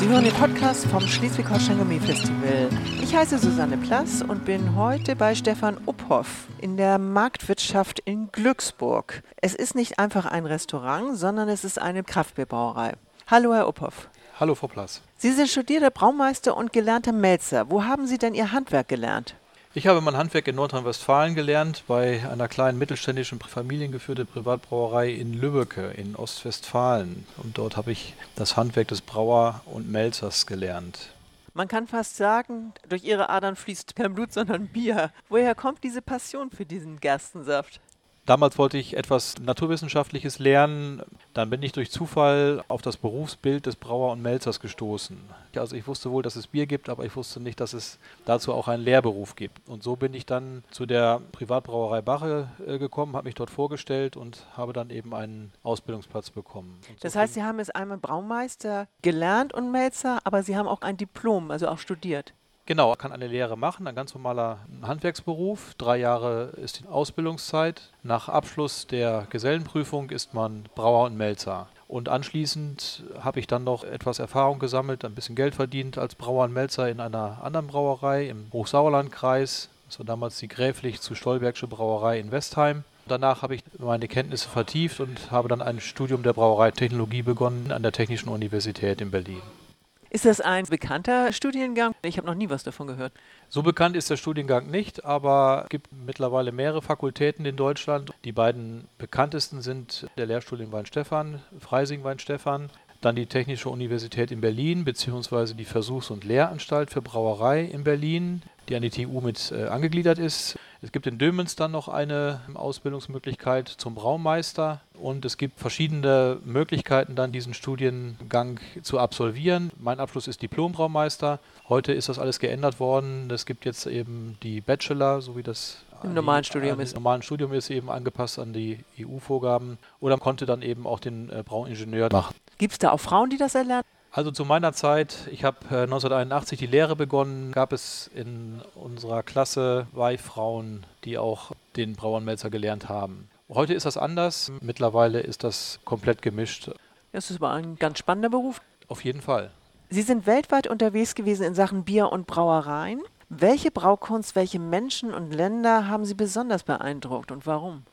Sie hören den Podcast vom Schleswig-Holstein Gourmet Festival. Ich heiße Susanne Plass und bin heute bei Stefan Uphoff in der Marktwirtschaft in Glücksburg. Es ist nicht einfach ein Restaurant, sondern es ist eine Kraftbierbrauerei. Hallo, Herr Uphoff. Hallo, Frau Plass. Sie sind studierter Braumeister und gelernter Melzer. Wo haben Sie denn Ihr Handwerk gelernt? Ich habe mein Handwerk in Nordrhein-Westfalen gelernt, bei einer kleinen mittelständischen familiengeführten Privatbrauerei in Lübbecke in Ostwestfalen. Und dort habe ich das Handwerk des Brauer und Melzers gelernt. Man kann fast sagen, durch Ihre Adern fließt kein Blut, sondern Bier. Woher kommt diese Passion für diesen Gerstensaft? Damals wollte ich etwas Naturwissenschaftliches lernen. Dann bin ich durch Zufall auf das Berufsbild des Brauer und Melzers gestoßen. Also ich wusste wohl, dass es Bier gibt, aber ich wusste nicht, dass es dazu auch einen Lehrberuf gibt. Und so bin ich dann zu der Privatbrauerei Bache äh, gekommen, habe mich dort vorgestellt und habe dann eben einen Ausbildungsplatz bekommen. So das heißt, Sie haben jetzt einmal Braumeister gelernt und Melzer, aber Sie haben auch ein Diplom, also auch studiert. Genau, kann eine Lehre machen, ein ganz normaler Handwerksberuf. Drei Jahre ist die Ausbildungszeit. Nach Abschluss der Gesellenprüfung ist man Brauer und Melzer. Und anschließend habe ich dann noch etwas Erfahrung gesammelt, ein bisschen Geld verdient als Brauer und Melzer in einer anderen Brauerei im Hochsauerlandkreis. Das war damals die Gräflich zu Stolbergsche Brauerei in Westheim. Danach habe ich meine Kenntnisse vertieft und habe dann ein Studium der Brauereitechnologie begonnen an der Technischen Universität in Berlin. Ist das ein bekannter Studiengang? Ich habe noch nie was davon gehört. So bekannt ist der Studiengang nicht, aber es gibt mittlerweile mehrere Fakultäten in Deutschland. Die beiden bekanntesten sind der Lehrstuhl in Weinstefan, Freising Weinstefan, dann die Technische Universität in Berlin beziehungsweise die Versuchs- und Lehranstalt für Brauerei in Berlin, die an die TU mit äh, angegliedert ist. Es gibt in Dömens dann noch eine Ausbildungsmöglichkeit zum Braumeister und es gibt verschiedene Möglichkeiten, dann diesen Studiengang zu absolvieren. Mein Abschluss ist Diplom-Braumeister. Heute ist das alles geändert worden. Es gibt jetzt eben die Bachelor, so wie das im normalen Studium ist. Im normalen Studium ist eben angepasst an die EU-Vorgaben oder konnte dann eben auch den äh, Brauingenieur machen. Gibt es da auch Frauen, die das erlernen? Also zu meiner Zeit, ich habe äh, 1981 die Lehre begonnen, gab es in unserer Klasse Weihfrauen, die auch den Brauernmelzer gelernt haben. Heute ist das anders. Mittlerweile ist das komplett gemischt. Das ist aber ein ganz spannender Beruf. Auf jeden Fall. Sie sind weltweit unterwegs gewesen in Sachen Bier und Brauereien. Welche Braukunst, welche Menschen und Länder haben Sie besonders beeindruckt und warum?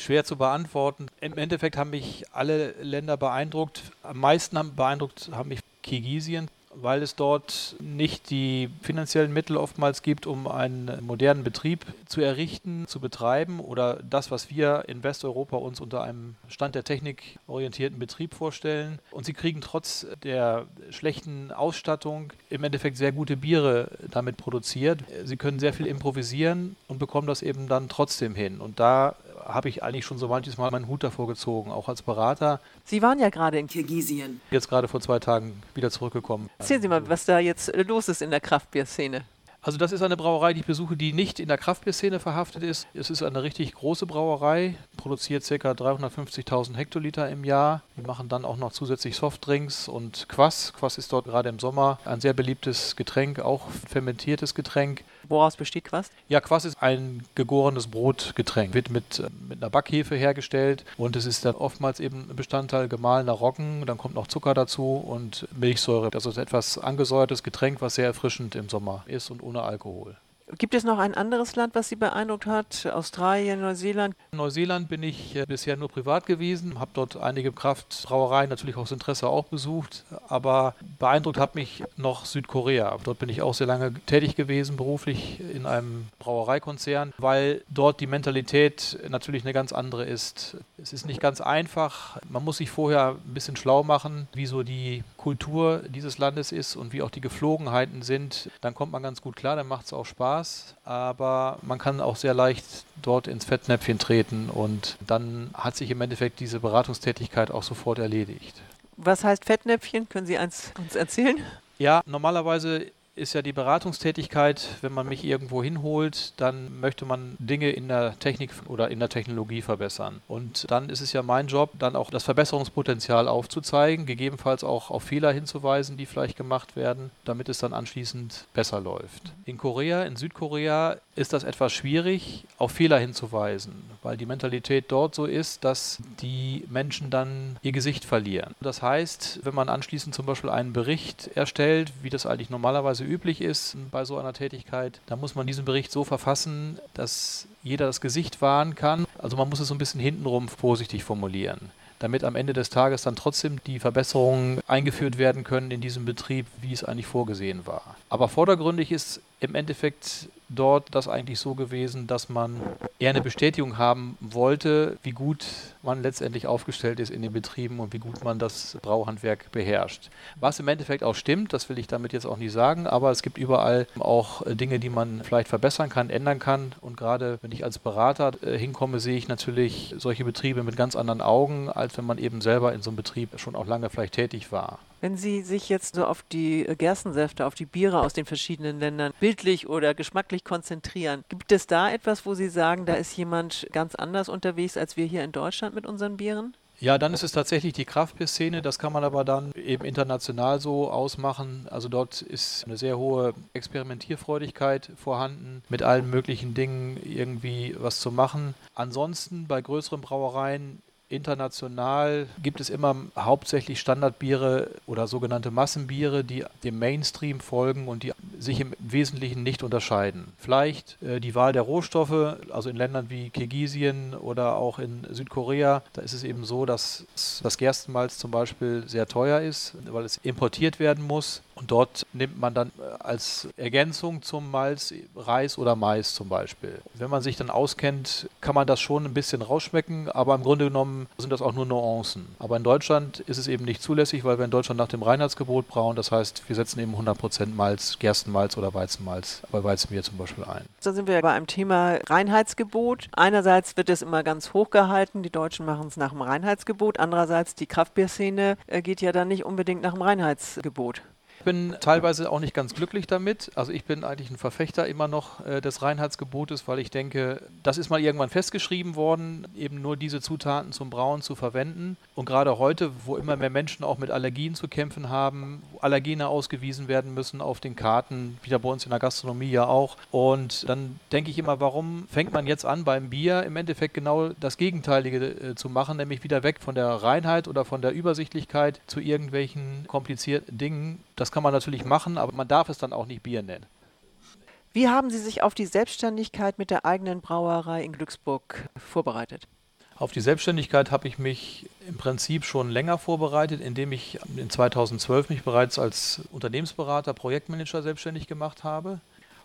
Schwer zu beantworten. Im Endeffekt haben mich alle Länder beeindruckt. Am meisten haben beeindruckt haben mich Kirgisien, weil es dort nicht die finanziellen Mittel oftmals gibt, um einen modernen Betrieb zu errichten, zu betreiben oder das, was wir in Westeuropa uns unter einem Stand der Technik orientierten Betrieb vorstellen. Und sie kriegen trotz der schlechten Ausstattung im Endeffekt sehr gute Biere damit produziert. Sie können sehr viel improvisieren und bekommen das eben dann trotzdem hin. Und da habe ich eigentlich schon so manches Mal meinen Hut davor gezogen, auch als Berater. Sie waren ja gerade in Kirgisien. Jetzt gerade vor zwei Tagen wieder zurückgekommen. Erzählen Sie mal, was da jetzt los ist in der Kraftbierszene. Also das ist eine Brauerei, die ich besuche, die nicht in der Kraftbierszene verhaftet ist. Es ist eine richtig große Brauerei, produziert ca. 350.000 Hektoliter im Jahr. Die machen dann auch noch zusätzlich Softdrinks und Quass. Quass ist dort gerade im Sommer ein sehr beliebtes Getränk, auch fermentiertes Getränk. Woraus besteht Quass? Ja, Quass ist ein gegorenes Brotgetränk, wird mit, äh, mit einer Backhefe hergestellt und es ist dann oftmals eben Bestandteil gemahlener Roggen, dann kommt noch Zucker dazu und Milchsäure. Also ist etwas angesäuertes Getränk, was sehr erfrischend im Sommer ist und ohne Alkohol. Gibt es noch ein anderes Land, was Sie beeindruckt hat? Australien, Neuseeland? In Neuseeland bin ich äh, bisher nur privat gewesen, habe dort einige Kraftbrauereien natürlich aus Interesse auch besucht, aber beeindruckt hat mich noch Südkorea. Dort bin ich auch sehr lange tätig gewesen, beruflich in einem Brauereikonzern, weil dort die Mentalität natürlich eine ganz andere ist. Es ist nicht ganz einfach. Man muss sich vorher ein bisschen schlau machen, wie so die Kultur dieses Landes ist und wie auch die Geflogenheiten sind. Dann kommt man ganz gut klar, dann macht es auch Spaß. Aber man kann auch sehr leicht dort ins Fettnäpfchen treten und dann hat sich im Endeffekt diese Beratungstätigkeit auch sofort erledigt. Was heißt Fettnäpfchen? Können Sie eins uns erzählen? Ja, normalerweise ist ja die Beratungstätigkeit, wenn man mich irgendwo hinholt, dann möchte man Dinge in der Technik oder in der Technologie verbessern. Und dann ist es ja mein Job, dann auch das Verbesserungspotenzial aufzuzeigen, gegebenenfalls auch auf Fehler hinzuweisen, die vielleicht gemacht werden, damit es dann anschließend besser läuft. In Korea, in Südkorea ist das etwas schwierig, auf Fehler hinzuweisen, weil die Mentalität dort so ist, dass die Menschen dann ihr Gesicht verlieren. Das heißt, wenn man anschließend zum Beispiel einen Bericht erstellt, wie das eigentlich normalerweise üblich ist bei so einer Tätigkeit, dann muss man diesen Bericht so verfassen, dass jeder das Gesicht wahren kann. Also man muss es so ein bisschen hintenrum vorsichtig formulieren damit am Ende des Tages dann trotzdem die Verbesserungen eingeführt werden können in diesem Betrieb, wie es eigentlich vorgesehen war. Aber vordergründig ist im Endeffekt dort das eigentlich so gewesen, dass man eher eine Bestätigung haben wollte, wie gut man letztendlich aufgestellt ist in den Betrieben und wie gut man das Brauhandwerk beherrscht. Was im Endeffekt auch stimmt, das will ich damit jetzt auch nicht sagen, aber es gibt überall auch Dinge, die man vielleicht verbessern kann, ändern kann. Und gerade wenn ich als Berater äh, hinkomme, sehe ich natürlich solche Betriebe mit ganz anderen Augen, als wenn man eben selber in so einem Betrieb schon auch lange vielleicht tätig war. Wenn Sie sich jetzt so auf die Gerstensäfte, auf die Biere aus den verschiedenen Ländern bildlich oder geschmacklich konzentrieren, gibt es da etwas, wo Sie sagen, da ist jemand ganz anders unterwegs als wir hier in Deutschland mit unseren Bieren? Ja, dann ist es tatsächlich die Kraftbier-Szene. Das kann man aber dann eben international so ausmachen. Also dort ist eine sehr hohe Experimentierfreudigkeit vorhanden, mit allen möglichen Dingen irgendwie was zu machen. Ansonsten bei größeren Brauereien International gibt es immer hauptsächlich Standardbiere oder sogenannte Massenbiere, die dem Mainstream folgen und die sich im Wesentlichen nicht unterscheiden. Vielleicht äh, die Wahl der Rohstoffe, also in Ländern wie Kirgisien oder auch in Südkorea, da ist es eben so, dass das Gerstenmalz zum Beispiel sehr teuer ist, weil es importiert werden muss. Und dort nimmt man dann äh, als Ergänzung zum Malz Reis oder Mais zum Beispiel. Wenn man sich dann auskennt, kann man das schon ein bisschen rausschmecken, aber im Grunde genommen sind das auch nur Nuancen. Aber in Deutschland ist es eben nicht zulässig, weil wir in Deutschland nach dem Reinheitsgebot brauen. Das heißt, wir setzen eben 100% Malz, Gerstenmalz oder Weizenmalz bei Weizenbier zum Beispiel ein. Da sind wir bei einem Thema Reinheitsgebot. Einerseits wird es immer ganz hoch gehalten, die Deutschen machen es nach dem Reinheitsgebot. Andererseits die Kraftbierszene äh, geht ja dann nicht unbedingt nach dem Reinheitsgebot. Ich bin teilweise auch nicht ganz glücklich damit. Also ich bin eigentlich ein Verfechter immer noch äh, des Reinheitsgebotes, weil ich denke, das ist mal irgendwann festgeschrieben worden, eben nur diese Zutaten zum Brauen zu verwenden. Und gerade heute, wo immer mehr Menschen auch mit Allergien zu kämpfen haben, Allergene ausgewiesen werden müssen auf den Karten, wieder bei uns in der Gastronomie ja auch. Und dann denke ich immer, warum fängt man jetzt an beim Bier im Endeffekt genau das Gegenteilige äh, zu machen, nämlich wieder weg von der Reinheit oder von der Übersichtlichkeit zu irgendwelchen komplizierten Dingen. Das kann man natürlich machen, aber man darf es dann auch nicht Bier nennen. Wie haben Sie sich auf die Selbstständigkeit mit der eigenen Brauerei in Glücksburg vorbereitet? Auf die Selbstständigkeit habe ich mich im Prinzip schon länger vorbereitet, indem ich in 2012 mich bereits als Unternehmensberater, Projektmanager selbstständig gemacht habe.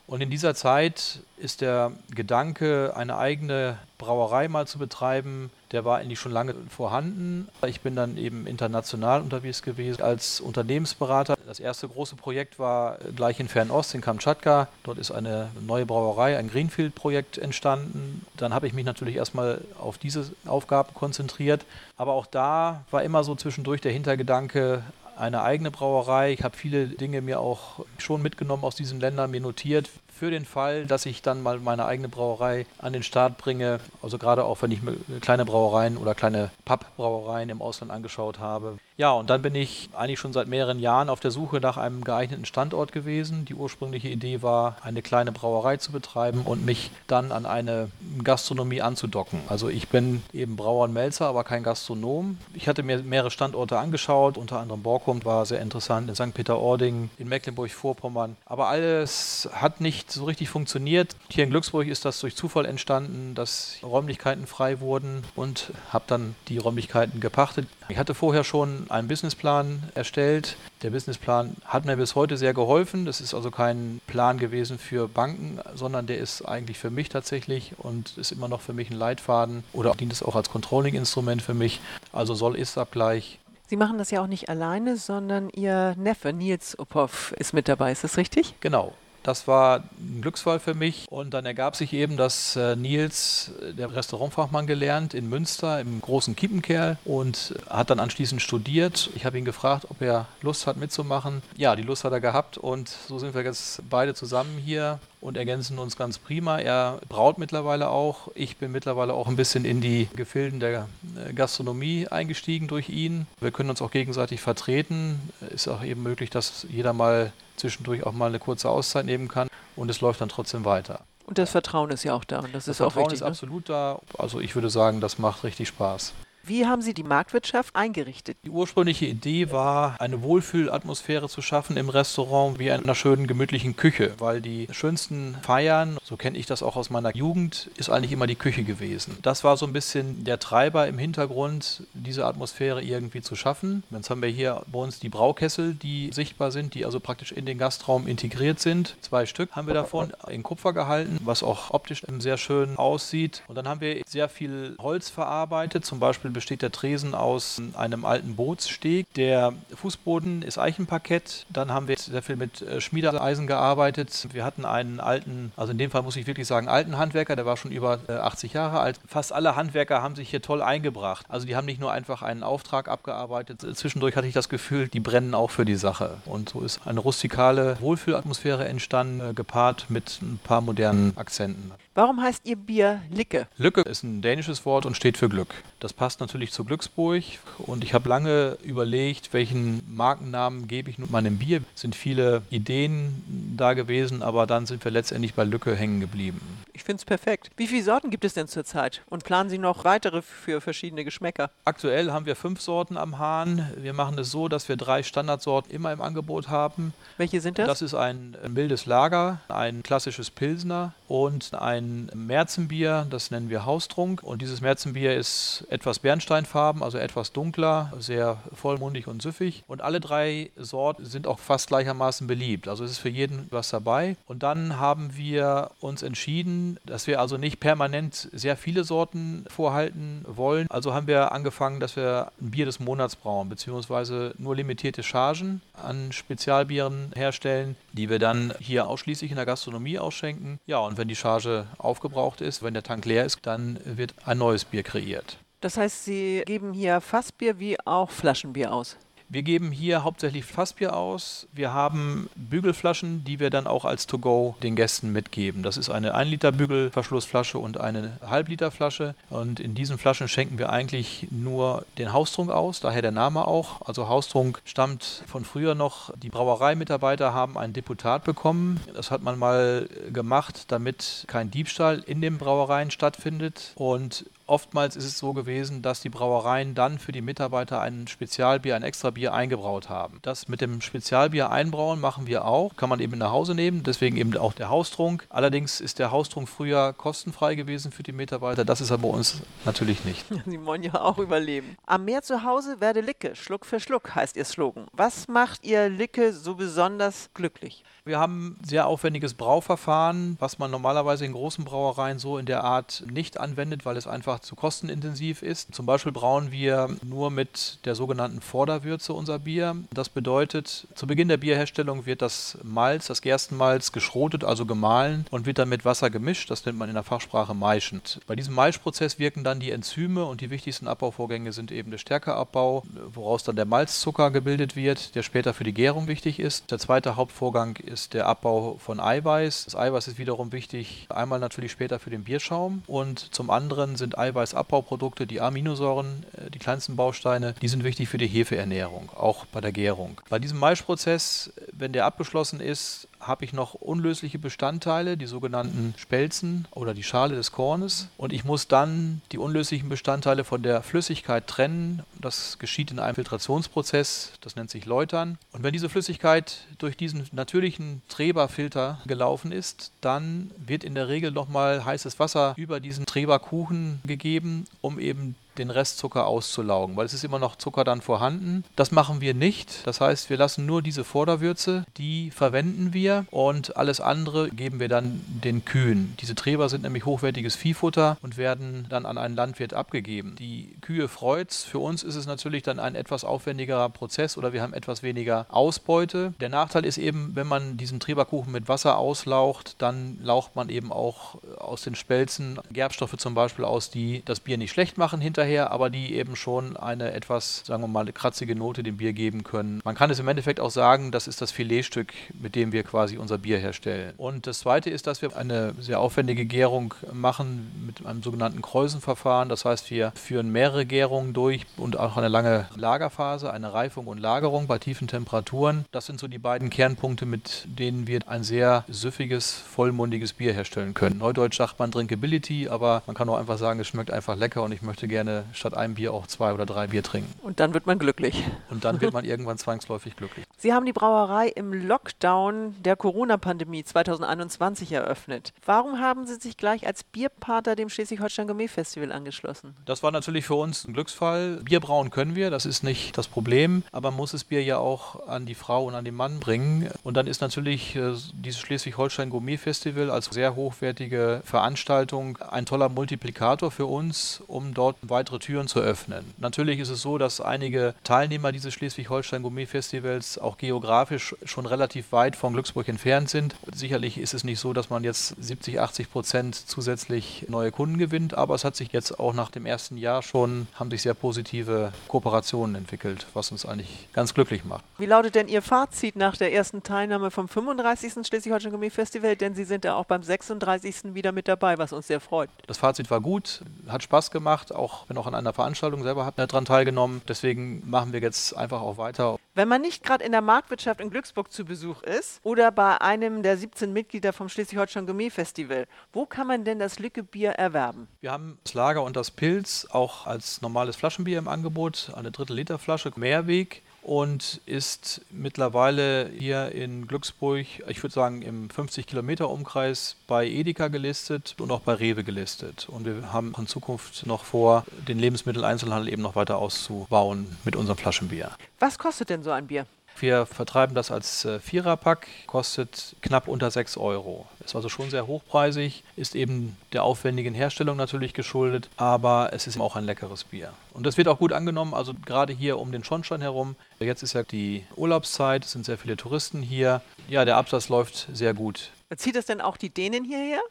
Und in dieser Zeit ist der Gedanke, eine eigene Brauerei mal zu betreiben, der war eigentlich schon lange vorhanden. Ich bin dann eben international unterwegs gewesen als Unternehmensberater. Das erste große Projekt war gleich in Fernost, in Kamtschatka. Dort ist eine neue Brauerei, ein Greenfield-Projekt entstanden. Dann habe ich mich natürlich erstmal auf diese Aufgaben konzentriert. Aber auch da war immer so zwischendurch der Hintergedanke, eine eigene Brauerei. Ich habe viele Dinge mir auch schon mitgenommen aus diesen Ländern, mir notiert, für den Fall, dass ich dann mal meine eigene Brauerei an den Start bringe. Also gerade auch, wenn ich kleine Brauereien oder kleine Pappbrauereien im Ausland angeschaut habe. Ja, und dann bin ich eigentlich schon seit mehreren Jahren auf der Suche nach einem geeigneten Standort gewesen. Die ursprüngliche Idee war, eine kleine Brauerei zu betreiben und mich dann an eine Gastronomie anzudocken. Also ich bin eben Brauer und Melzer, aber kein Gastronom. Ich hatte mir mehrere Standorte angeschaut, unter anderem Borkum war sehr interessant, in St. Peter-Ording, in Mecklenburg-Vorpommern. Aber alles hat nicht so richtig funktioniert. Hier in Glücksburg ist das durch Zufall entstanden, dass Räumlichkeiten frei wurden und habe dann die Räumlichkeiten gepachtet. Ich hatte vorher schon einen Businessplan erstellt. Der Businessplan hat mir bis heute sehr geholfen. Das ist also kein Plan gewesen für Banken, sondern der ist eigentlich für mich tatsächlich und ist immer noch für mich ein Leitfaden oder dient es auch als Controlling-Instrument für mich. Also Soll-Ist-Abgleich. Sie machen das ja auch nicht alleine, sondern Ihr Neffe Nils Uphoff ist mit dabei. Ist das richtig? Genau. Das war ein Glücksfall für mich. Und dann ergab sich eben, dass äh, Nils, äh, der Restaurantfachmann gelernt in Münster im großen Kiepenkerl und hat dann anschließend studiert. Ich habe ihn gefragt, ob er Lust hat mitzumachen. Ja, die Lust hat er gehabt und so sind wir jetzt beide zusammen hier und ergänzen uns ganz prima. Er braut mittlerweile auch. Ich bin mittlerweile auch ein bisschen in die Gefilden der äh, Gastronomie eingestiegen durch ihn. Wir können uns auch gegenseitig vertreten. Ist auch eben möglich, dass jeder mal zwischendurch auch mal eine kurze Auszeit nehmen kann und es läuft dann trotzdem weiter. Und das Vertrauen ist ja auch da. Und das, das ist Vertrauen auch wichtig, ist ne? absolut da. Also ich würde sagen, das macht richtig Spaß. Wie haben Sie die Marktwirtschaft eingerichtet? Die ursprüngliche Idee war, eine Wohlfühlatmosphäre zu schaffen im Restaurant wie in einer schönen, gemütlichen Küche, weil die schönsten Feiern, so kenne ich das auch aus meiner Jugend, ist eigentlich immer die Küche gewesen. Das war so ein bisschen der Treiber im Hintergrund, diese Atmosphäre irgendwie zu schaffen. Jetzt haben wir hier bei uns die Braukessel, die sichtbar sind, die also praktisch in den Gastraum integriert sind. Zwei Stück haben wir davon in Kupfer gehalten, was auch optisch sehr schön aussieht. Und dann haben wir sehr viel Holz verarbeitet, zum Beispiel besteht der Tresen aus einem alten Bootssteg. Der Fußboden ist Eichenparkett. Dann haben wir sehr viel mit äh, Schmiedeeisen gearbeitet. Wir hatten einen alten, also in dem Fall muss ich wirklich sagen, alten Handwerker, der war schon über 80 äh, Jahre alt. Fast alle Handwerker haben sich hier toll eingebracht. Also die haben nicht nur einfach einen Auftrag abgearbeitet. Zwischendurch hatte ich das Gefühl, die brennen auch für die Sache. Und so ist eine rustikale Wohlfühlatmosphäre entstanden, äh, gepaart mit ein paar modernen Akzenten. Warum heißt Ihr Bier Licke? Lücke ist ein dänisches Wort und steht für Glück. Das passt natürlich zu Glücksburg und ich habe lange überlegt, welchen Markennamen gebe ich nun meinem Bier. Es sind viele Ideen da gewesen, aber dann sind wir letztendlich bei Lücke hängen geblieben. Ich finde es perfekt. Wie viele Sorten gibt es denn zurzeit? Und planen Sie noch weitere für verschiedene Geschmäcker? Aktuell haben wir fünf Sorten am Hahn. Wir machen es so, dass wir drei Standardsorten immer im Angebot haben. Welche sind das? Das ist ein mildes Lager, ein klassisches Pilsner und ein ein Märzenbier, das nennen wir Haustrunk. Und dieses Märzenbier ist etwas bernsteinfarben, also etwas dunkler, sehr vollmundig und süffig. Und alle drei Sorten sind auch fast gleichermaßen beliebt. Also es ist für jeden was dabei. Und dann haben wir uns entschieden, dass wir also nicht permanent sehr viele Sorten vorhalten wollen. Also haben wir angefangen, dass wir ein Bier des Monats brauen, beziehungsweise nur limitierte Chargen an Spezialbieren herstellen, die wir dann hier ausschließlich in der Gastronomie ausschenken. Ja, und wenn die Charge aufgebraucht ist, wenn der Tank leer ist, dann wird ein neues Bier kreiert. Das heißt, Sie geben hier Fassbier wie auch Flaschenbier aus? Wir geben hier hauptsächlich Fassbier aus. Wir haben Bügelflaschen, die wir dann auch als To-Go den Gästen mitgeben. Das ist eine 1 Liter Bügelverschlussflasche und eine Halbliter Flasche. Und in diesen Flaschen schenken wir eigentlich nur den Haustrunk aus, daher der Name auch. Also Haustrunk stammt von früher noch. Die Brauereimitarbeiter haben ein Deputat bekommen. Das hat man mal gemacht, damit kein Diebstahl in den Brauereien stattfindet. Und Oftmals ist es so gewesen, dass die Brauereien dann für die Mitarbeiter ein Spezialbier, ein Extrabier eingebraut haben. Das mit dem Spezialbier einbrauen machen wir auch. Kann man eben nach Hause nehmen, deswegen eben auch der Haustrunk. Allerdings ist der Haustrunk früher kostenfrei gewesen für die Mitarbeiter. Das ist aber bei uns natürlich nicht. Sie wollen ja auch überleben. Am Meer zu Hause werde Licke, Schluck für Schluck heißt Ihr Slogan. Was macht Ihr Licke so besonders glücklich? Wir haben sehr aufwendiges Brauverfahren, was man normalerweise in großen Brauereien so in der Art nicht anwendet, weil es einfach zu kostenintensiv ist. Zum Beispiel brauen wir nur mit der sogenannten Vorderwürze unser Bier. Das bedeutet, zu Beginn der Bierherstellung wird das Malz, das Gerstenmalz, geschrotet, also gemahlen und wird dann mit Wasser gemischt. Das nennt man in der Fachsprache maischend. Bei diesem Maischprozess wirken dann die Enzyme und die wichtigsten Abbauvorgänge sind eben der Stärkeabbau, woraus dann der Malzzucker gebildet wird, der später für die Gärung wichtig ist. Der zweite Hauptvorgang ist der Abbau von Eiweiß. Das Eiweiß ist wiederum wichtig, einmal natürlich später für den Bierschaum und zum anderen sind Eiweißabbauprodukte, die Aminosäuren, äh, die kleinsten Bausteine, die sind wichtig für die Hefeernährung, auch bei der Gärung. Bei diesem Maischprozess, wenn der abgeschlossen ist, habe ich noch unlösliche Bestandteile, die sogenannten Spelzen oder die Schale des Kornes. Und ich muss dann die unlöslichen Bestandteile von der Flüssigkeit trennen. Das geschieht in einem Filtrationsprozess, das nennt sich Läutern. Und wenn diese Flüssigkeit durch diesen natürlichen Treberfilter gelaufen ist, dann wird in der Regel nochmal heißes Wasser über diesen Treberkuchen gegeben, um eben den Restzucker auszulaugen, weil es ist immer noch Zucker dann vorhanden. Das machen wir nicht. Das heißt, wir lassen nur diese Vorderwürze, die verwenden wir und alles andere geben wir dann den Kühen. Diese Treber sind nämlich hochwertiges Viehfutter und werden dann an einen Landwirt abgegeben. Die Kühe freut's. Für uns ist es natürlich dann ein etwas aufwendigerer Prozess oder wir haben etwas weniger Ausbeute. Der Nachteil ist eben, wenn man diesen Treberkuchen mit Wasser auslaucht, dann laucht man eben auch aus den Spelzen Gerbstoffe zum Beispiel aus, die das Bier nicht schlecht machen hinterher, aber die eben schon eine etwas, sagen wir mal, kratzige Note dem Bier geben können. Man kann es im Endeffekt auch sagen, das ist das Filetstück, mit dem wir quasi unser Bier herstellen. Und das Zweite ist, dass wir eine sehr aufwendige Gärung machen mit einem sogenannten Kreusenverfahren. Das heißt, wir führen mehrere Gärungen durch und auch eine lange Lagerphase, eine Reifung und Lagerung bei tiefen Temperaturen. Das sind so die beiden Kernpunkte, mit denen wir ein sehr süffiges, vollmundiges Bier herstellen können. Neudeutsch sagt man Drinkability, aber man kann auch einfach sagen, es schmeckt einfach lecker und ich möchte gerne statt einem Bier auch zwei oder drei Bier trinken. Und dann wird man glücklich. Und dann wird man irgendwann zwangsläufig glücklich. Sie haben die Brauerei im Lockdown der Corona-Pandemie 2021 eröffnet. Warum haben Sie sich gleich als Bierpater dem Schleswig-Holstein Gourmet-Festival angeschlossen? Das war natürlich für uns ein Glücksfall. Bier brauen können wir, das ist nicht das Problem, aber man muss das Bier ja auch an die Frau und an den Mann bringen. Und dann ist natürlich äh, dieses Schleswig-Holstein Gourmet-Festival als sehr hochwertige Veranstaltung ein toller Multiplikator für uns, um dort weitere Türen zu öffnen. Natürlich ist es so, dass einige Teilnehmer dieses Schleswig-Holstein Gourmet-Festivals auch geografisch schon relativ weit von Glücksburg entfernt sind. Sicherlich ist es nicht so, dass man jetzt 70, 80 Prozent zusätzlich neue Kunden gewinnt, aber es hat sich jetzt auch nach dem ersten Jahr schon, haben sich sehr positive Kooperationen entwickelt, was uns eigentlich ganz glücklich macht. Wie lautet denn Ihr Fazit nach der ersten Teilnahme vom 35. Schleswig-Holstein Gourmet-Festival? Denn Sie sind ja auch beim 36. wieder mit dabei, was uns sehr freut. Das Fazit war gut, hat Spaß gemacht, auch wenn auch an einer Veranstaltung selber hat daran teilgenommen. Deswegen machen wir jetzt einfach auch weiter. Wenn man nicht gerade in der Marktwirtschaft in Glücksburg zu Besuch ist oder bei einem der 17 Mitglieder vom Schleswig-Holstein Gourmet Festival, wo kann man denn das Lückebier erwerben? Wir haben das Lager und das Pilz auch als normales Flaschenbier im Angebot, eine Drittel Liter Flasche Mehrweg und ist mittlerweile hier in Glücksburg, ich würde sagen im 50 Kilometer Umkreis bei Edeka gelistet und auch bei Rewe gelistet. Und wir haben in Zukunft noch vor, den Lebensmitteleinzelhandel eben noch weiter auszubauen mit unserem Flaschenbier. Was kostet denn so ein Bier? Wir vertreiben das als äh, Viererpack, kostet knapp unter 6 Euro. Ist also schon sehr hochpreisig, ist eben der aufwendigen Herstellung natürlich geschuldet, aber es ist auch ein leckeres Bier. Und das wird auch gut angenommen, also gerade hier um den Schornstein herum. Jetzt ist ja die Urlaubszeit, es sind sehr viele Touristen hier. Ja, der Absatz läuft sehr gut. Zieht es denn auch die Dänen hierher?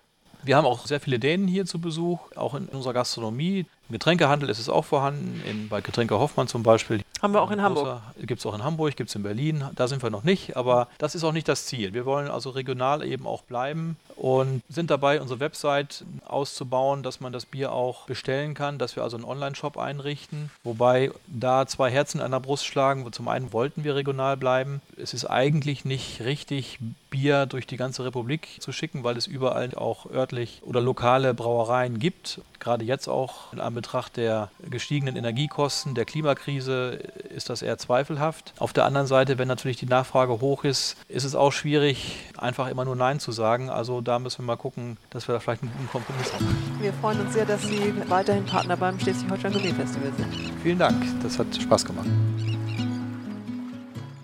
Wir haben auch sehr viele Dänen hier zu Besuch, auch in unserer Gastronomie. Im Getränkehandel ist es auch vorhanden, in, bei Getränke Hoffmann zum Beispiel. Haben wir auch in Hamburg. Gibt es auch in Hamburg, gibt es in Berlin. Da sind wir noch nicht, aber das ist auch nicht das Ziel. Wir wollen also regional eben auch bleiben und sind dabei, unsere Website auszubauen, dass man das Bier auch bestellen kann, dass wir also einen Online-Shop einrichten, wobei da zwei Herzen an der Brust schlagen. Zum einen wollten wir regional bleiben. Es ist eigentlich nicht richtig, Bier durch die ganze Republik zu schicken, weil es überall auch örtlich oder lokale Brauereien gibt. Gerade jetzt auch in Anbetracht der gestiegenen Energiekosten, der Klimakrise ist das eher zweifelhaft. Auf der anderen Seite, wenn natürlich die Nachfrage hoch ist, ist es auch schwierig, einfach immer nur Nein zu sagen. Also da müssen wir mal gucken, dass wir da vielleicht einen guten Kompromiss haben. Wir freuen uns sehr, dass Sie weiterhin Partner beim Schleswig-Holstein Gourmet Festival sind. Vielen Dank, das hat Spaß gemacht.